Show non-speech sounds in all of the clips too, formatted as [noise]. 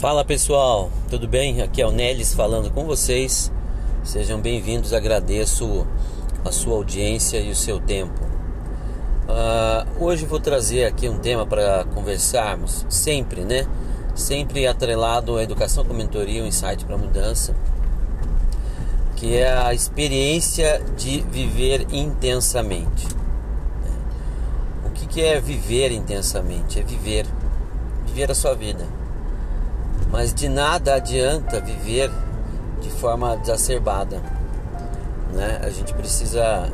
Fala pessoal, tudo bem? Aqui é o Nelis falando com vocês. Sejam bem-vindos, agradeço a sua audiência e o seu tempo. Uh, hoje vou trazer aqui um tema para conversarmos, sempre, né? Sempre atrelado à educação com mentoria, um insight para mudança, que é a experiência de viver intensamente. O que, que é viver intensamente? É viver, viver a sua vida mas de nada adianta viver de forma exacerbada. Né? A gente precisa,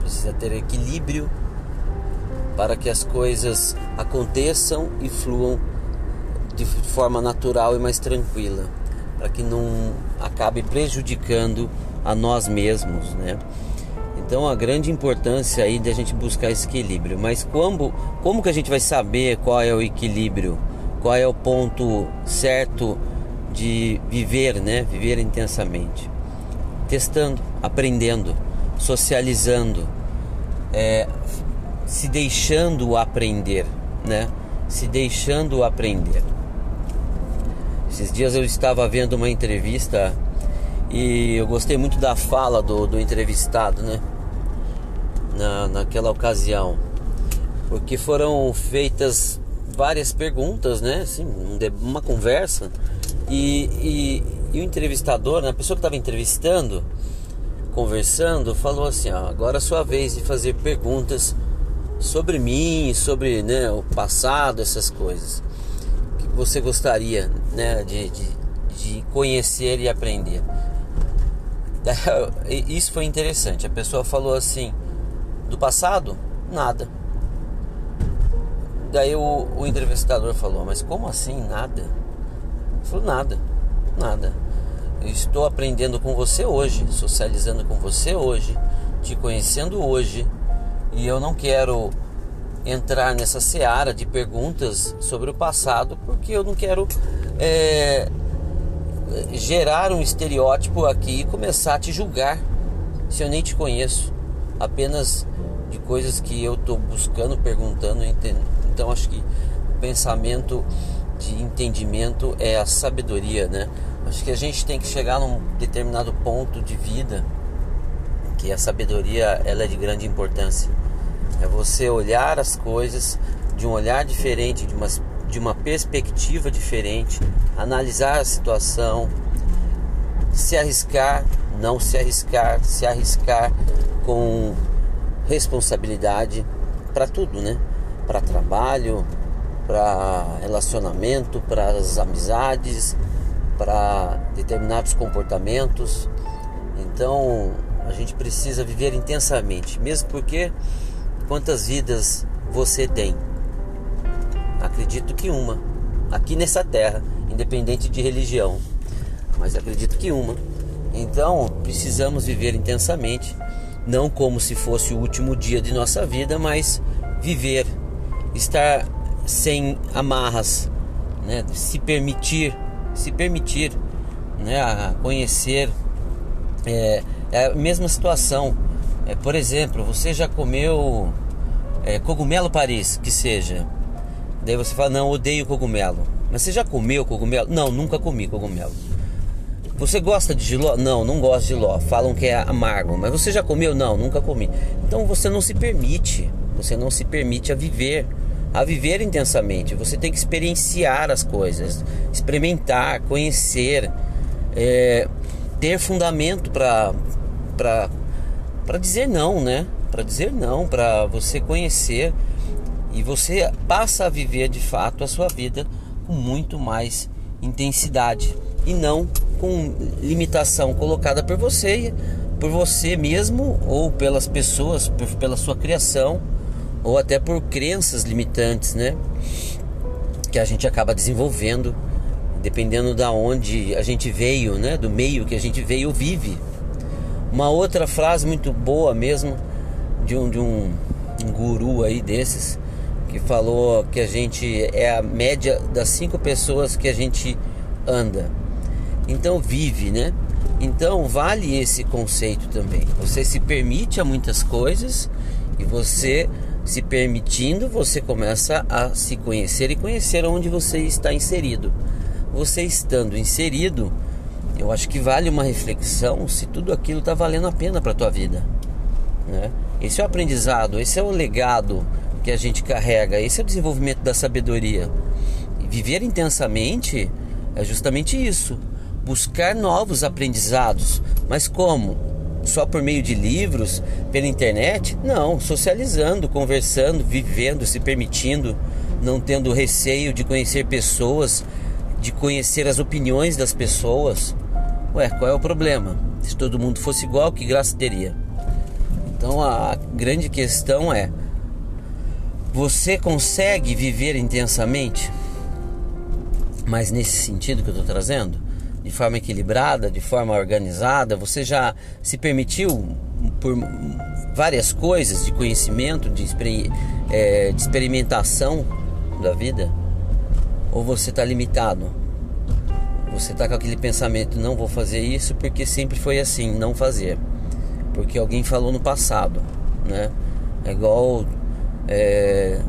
precisa ter equilíbrio para que as coisas aconteçam e fluam de forma natural e mais tranquila, para que não acabe prejudicando a nós mesmos, né? Então a grande importância aí de a gente buscar esse equilíbrio. Mas como, como que a gente vai saber qual é o equilíbrio? Qual é o ponto certo de viver, né? Viver intensamente. Testando, aprendendo, socializando, é, se deixando aprender, né? Se deixando aprender. Esses dias eu estava vendo uma entrevista e eu gostei muito da fala do, do entrevistado, né? Na, naquela ocasião, porque foram feitas várias perguntas, né? Assim, uma conversa. E, e, e o entrevistador, né? a pessoa que estava entrevistando, conversando, falou assim: ó, agora é sua vez de fazer perguntas sobre mim, sobre né, o passado, essas coisas. O que você gostaria né, de, de, de conhecer e aprender? [laughs] Isso foi interessante. A pessoa falou assim: do passado, nada Daí o, o entrevistador falou: Mas como assim? Nada? Ele falou: Nada, nada. Eu estou aprendendo com você hoje, socializando com você hoje, te conhecendo hoje, e eu não quero entrar nessa seara de perguntas sobre o passado, porque eu não quero é, gerar um estereótipo aqui e começar a te julgar se eu nem te conheço, apenas de coisas que eu estou buscando, perguntando, entendendo então acho que o pensamento de entendimento é a sabedoria, né? Acho que a gente tem que chegar num determinado ponto de vida que a sabedoria ela é de grande importância. É você olhar as coisas de um olhar diferente, de uma, de uma perspectiva diferente, analisar a situação, se arriscar, não se arriscar, se arriscar com responsabilidade para tudo, né? Para trabalho, para relacionamento, para as amizades, para determinados comportamentos. Então a gente precisa viver intensamente, mesmo porque quantas vidas você tem? Acredito que uma, aqui nessa terra, independente de religião, mas acredito que uma. Então precisamos viver intensamente, não como se fosse o último dia de nossa vida, mas viver estar sem amarras, né? se permitir, se permitir né? a conhecer é, é a mesma situação. É, por exemplo, você já comeu é, cogumelo Paris, que seja. Daí você fala, não, odeio cogumelo. Mas você já comeu cogumelo? Não, nunca comi cogumelo. Você gosta de giló? Não, não gosto de giló. Falam que é amargo. Mas você já comeu? Não, nunca comi. Então você não se permite. Você não se permite a viver a viver intensamente. Você tem que experienciar as coisas, experimentar, conhecer, é, ter fundamento para dizer não, né? Para dizer não, para você conhecer e você passa a viver de fato a sua vida com muito mais intensidade e não com limitação colocada por você, por você mesmo ou pelas pessoas, pela sua criação ou até por crenças limitantes, né? Que a gente acaba desenvolvendo, dependendo da onde a gente veio, né? Do meio que a gente veio vive. Uma outra frase muito boa mesmo de um, de um, um guru aí desses que falou que a gente é a média das cinco pessoas que a gente anda. Então vive, né? Então vale esse conceito também. Você se permite a muitas coisas e você se permitindo, você começa a se conhecer e conhecer onde você está inserido. você estando inserido, eu acho que vale uma reflexão se tudo aquilo está valendo a pena para tua vida. Né? Esse é o aprendizado, esse é o legado que a gente carrega, esse é o desenvolvimento da sabedoria. E viver intensamente é justamente isso, buscar novos aprendizados. Mas como? Só por meio de livros, pela internet? Não, socializando, conversando, vivendo, se permitindo, não tendo receio de conhecer pessoas, de conhecer as opiniões das pessoas. Ué, qual é o problema? Se todo mundo fosse igual, que graça teria? Então a grande questão é: você consegue viver intensamente? Mas nesse sentido que eu estou trazendo, de forma equilibrada, de forma organizada, você já se permitiu por várias coisas de conhecimento, de, é, de experimentação da vida? Ou você está limitado? Você está com aquele pensamento, não vou fazer isso porque sempre foi assim, não fazer porque alguém falou no passado, né? É igual é,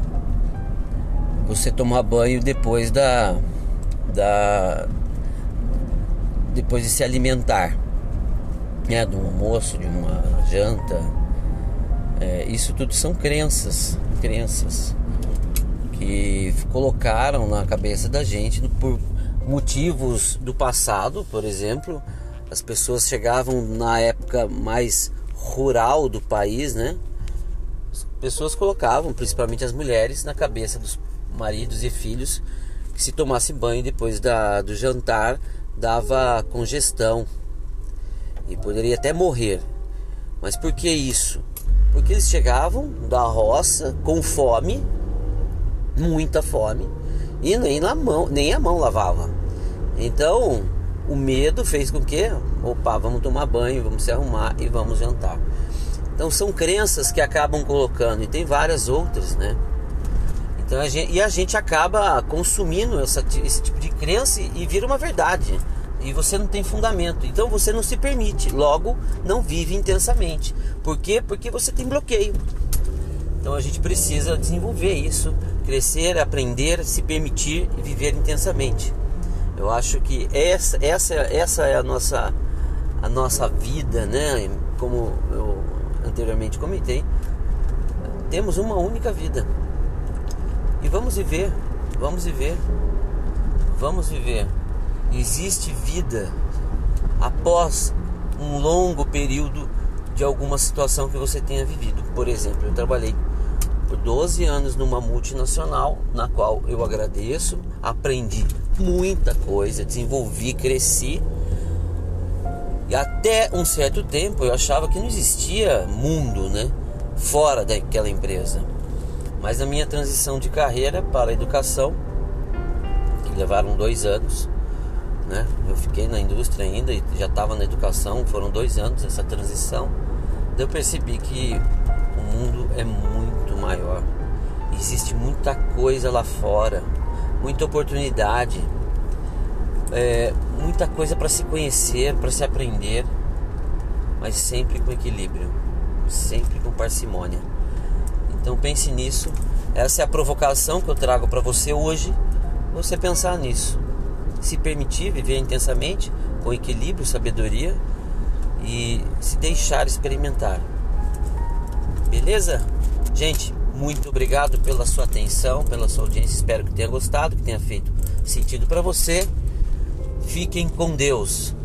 você tomar banho depois da, da depois de se alimentar, né? De um almoço, de uma janta. É, isso tudo são crenças, crenças que colocaram na cabeça da gente por motivos do passado, por exemplo, as pessoas chegavam na época mais rural do país, né? As pessoas colocavam, principalmente as mulheres, na cabeça dos maridos e filhos que se tomasse banho depois da, do jantar dava congestão e poderia até morrer. Mas por que isso? Porque eles chegavam da roça com fome, muita fome, e nem, na mão, nem a mão lavava. Então, o medo fez com que, opa, vamos tomar banho, vamos se arrumar e vamos jantar. Então são crenças que acabam colocando e tem várias outras, né? Então a gente, e a gente acaba consumindo essa, esse tipo de crença e vira uma verdade. E você não tem fundamento. Então você não se permite. Logo, não vive intensamente. Por quê? Porque você tem bloqueio. Então a gente precisa desenvolver isso, crescer, aprender, se permitir e viver intensamente. Eu acho que essa, essa, essa é a nossa, a nossa vida, né? Como eu anteriormente comentei, temos uma única vida. E vamos viver, vamos viver, vamos viver. Existe vida após um longo período de alguma situação que você tenha vivido. Por exemplo, eu trabalhei por 12 anos numa multinacional, na qual eu agradeço, aprendi muita coisa, desenvolvi, cresci. E até um certo tempo eu achava que não existia mundo, né, fora daquela empresa. Mas na minha transição de carreira para a educação, que levaram dois anos, né, eu fiquei na indústria ainda e já estava na educação, foram dois anos essa transição. Eu percebi que o mundo é muito maior. Existe muita coisa lá fora, muita oportunidade, é, muita coisa para se conhecer, para se aprender, mas sempre com equilíbrio, sempre com parcimônia. Então pense nisso. Essa é a provocação que eu trago para você hoje. Você pensar nisso, se permitir viver intensamente, com equilíbrio, sabedoria e se deixar experimentar. Beleza? Gente, muito obrigado pela sua atenção, pela sua audiência. Espero que tenha gostado, que tenha feito sentido para você. Fiquem com Deus.